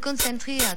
konzentriert.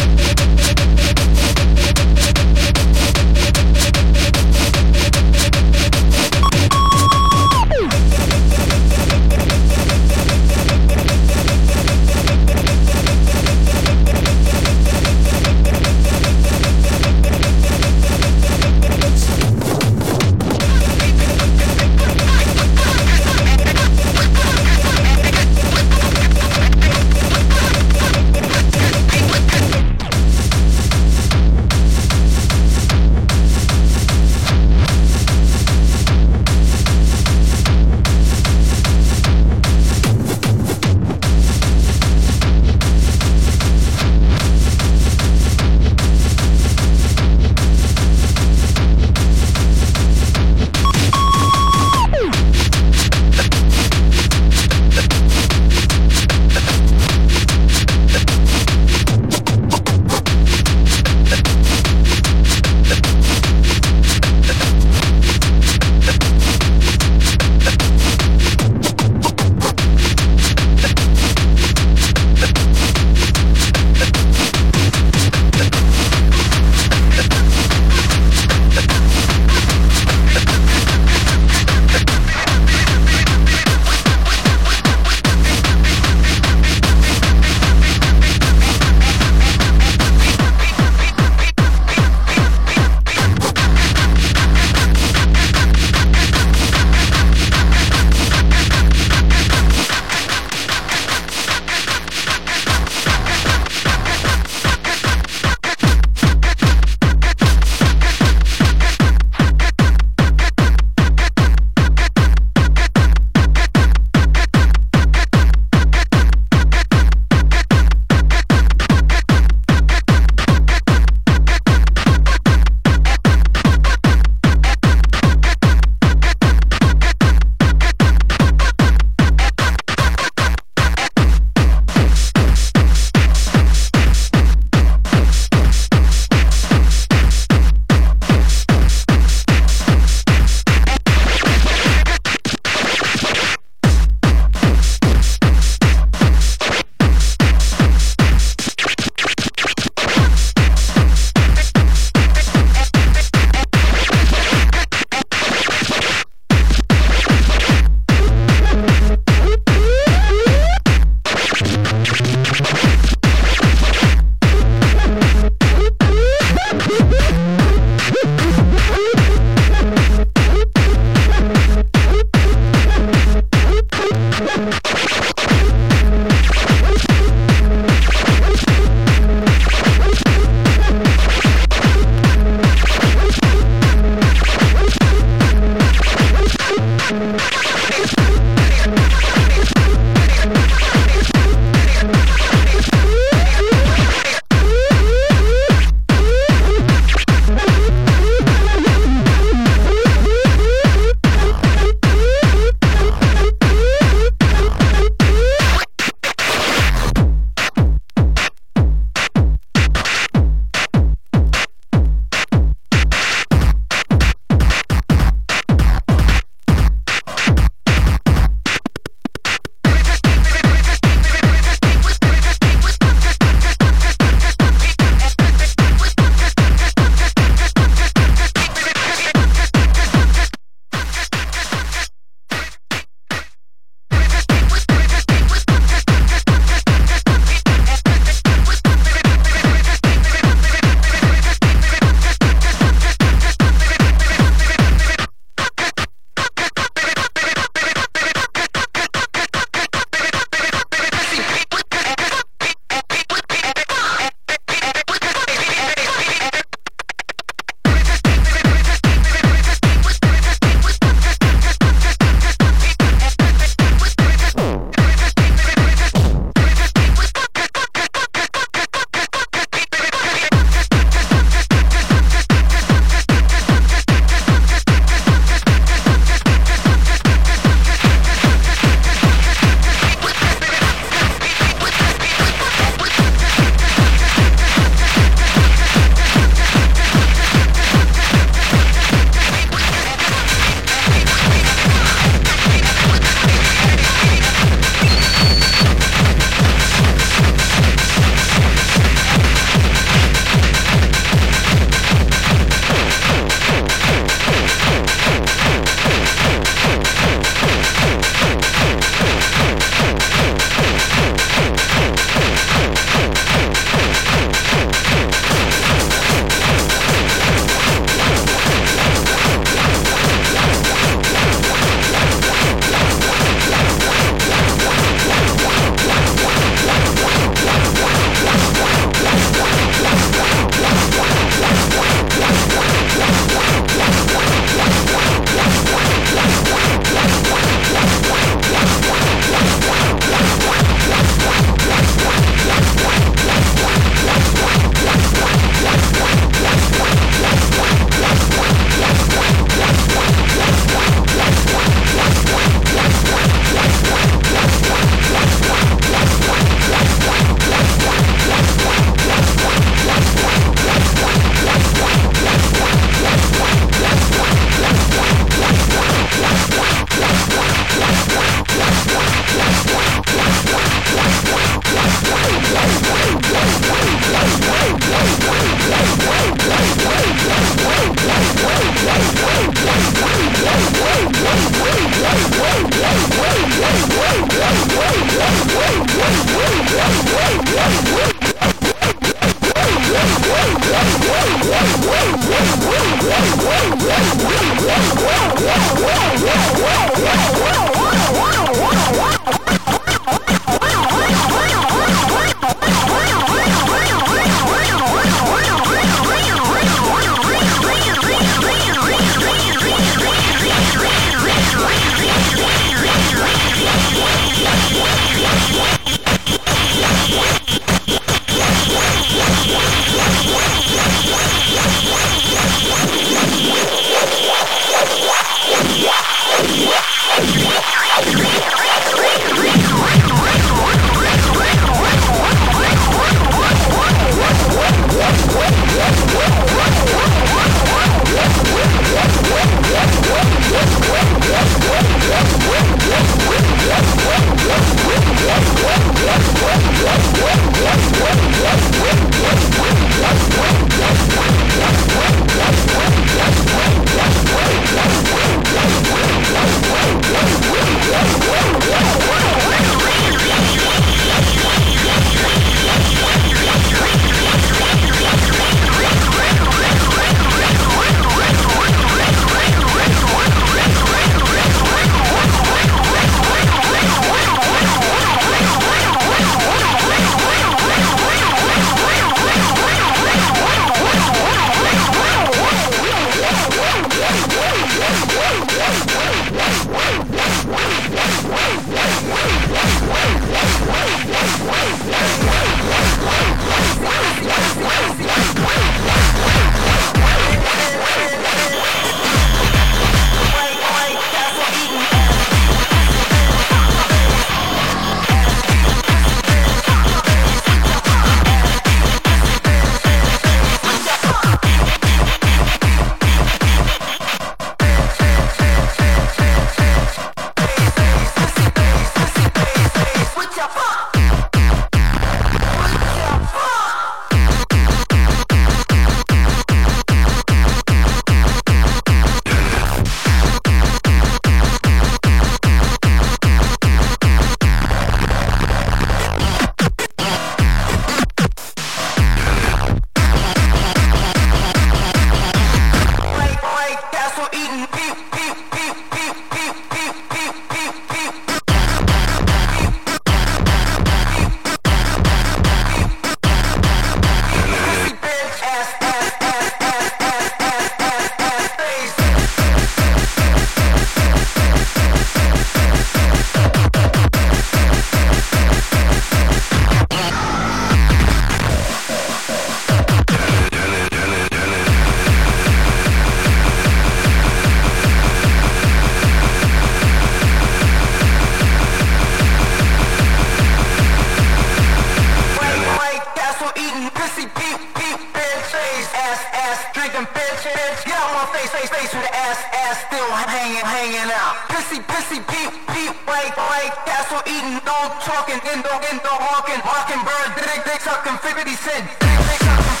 pissy, pissy, peep, beat, white, white castle eating, no talking, in the, in the hawking, hawking bird, dick, dick, sucking, 50 cent, dick, dick, sucking.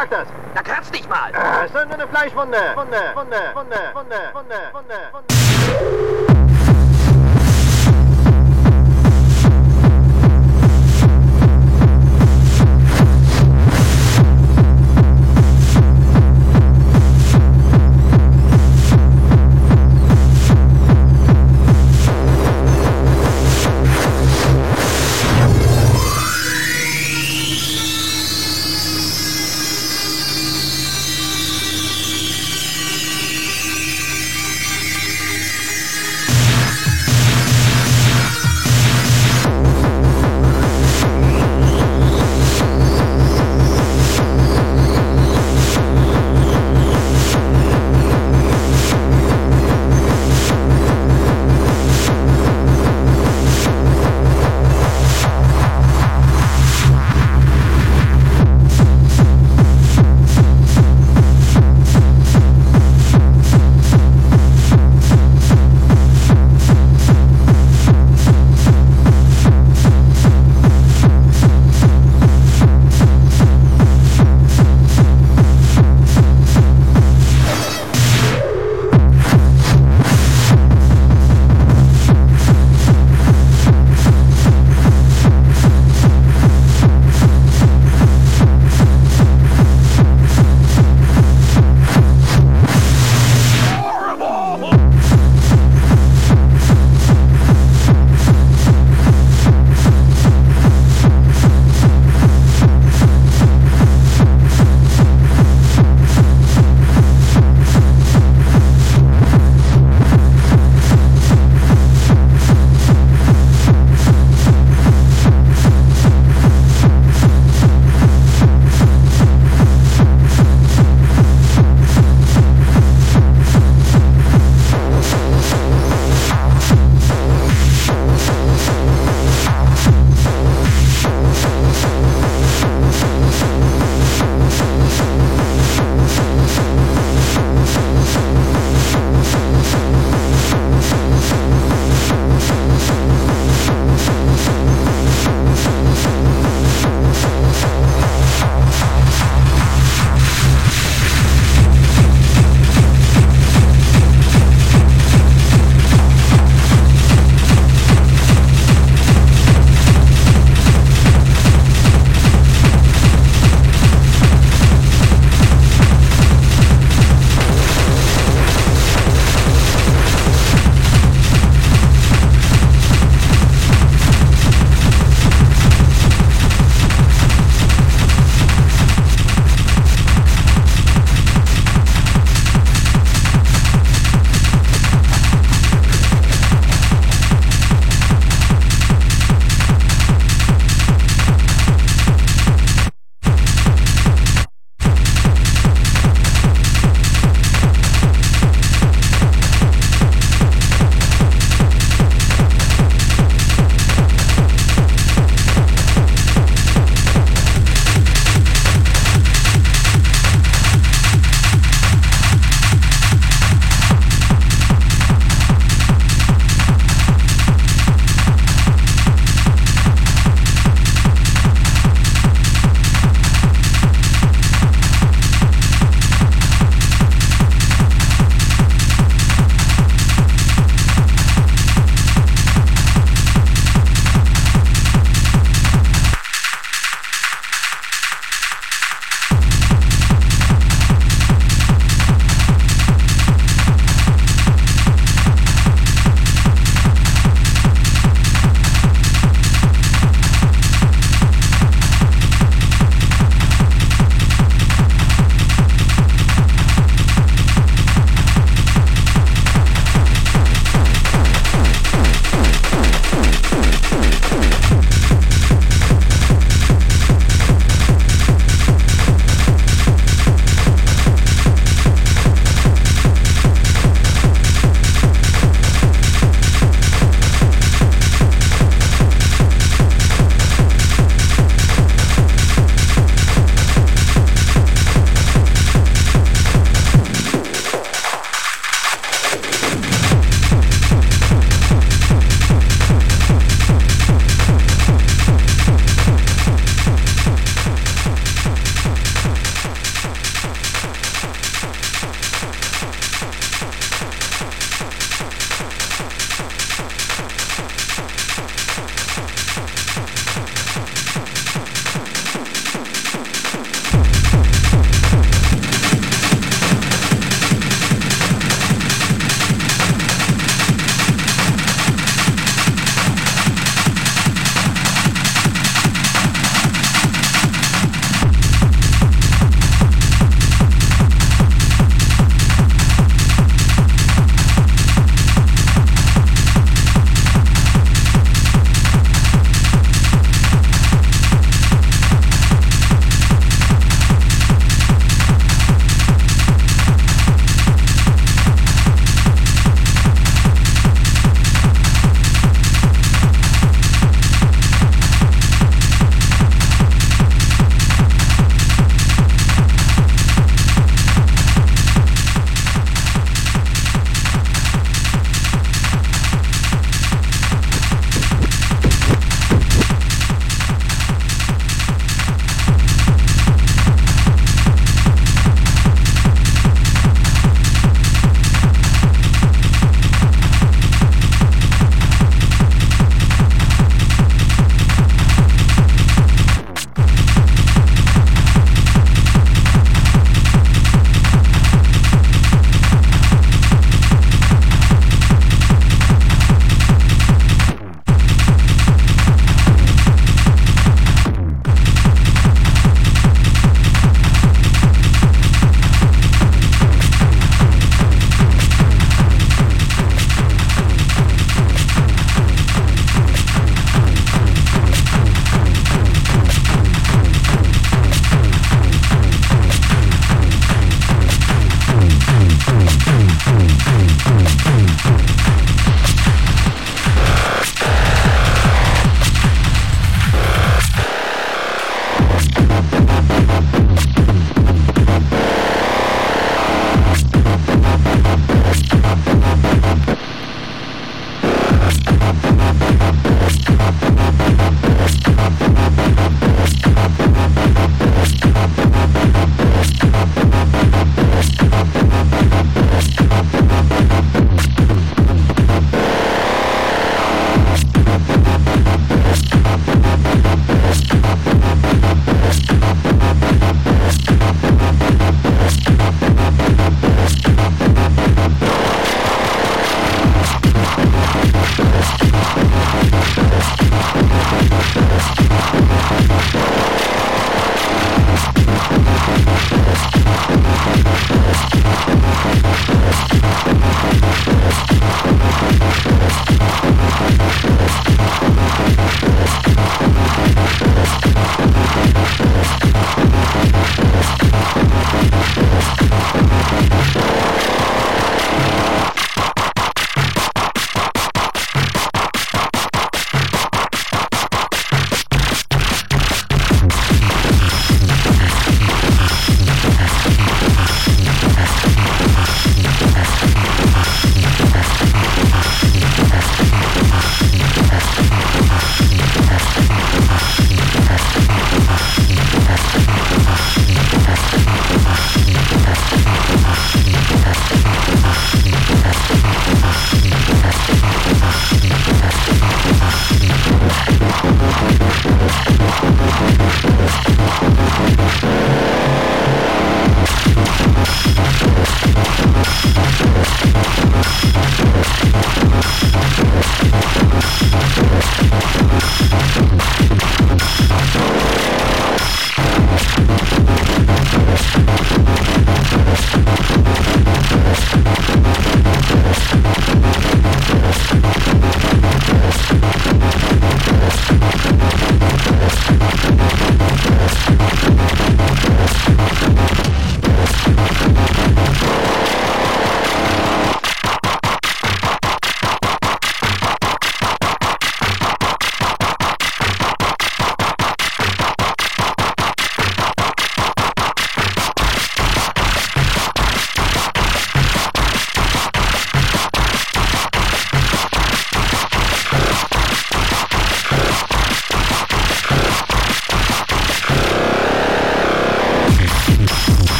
Sagt das? Da kratzt dich mal. Ah, ist nur eine Fleischwunde. Wunde, Wunde, Wunde, Wunde,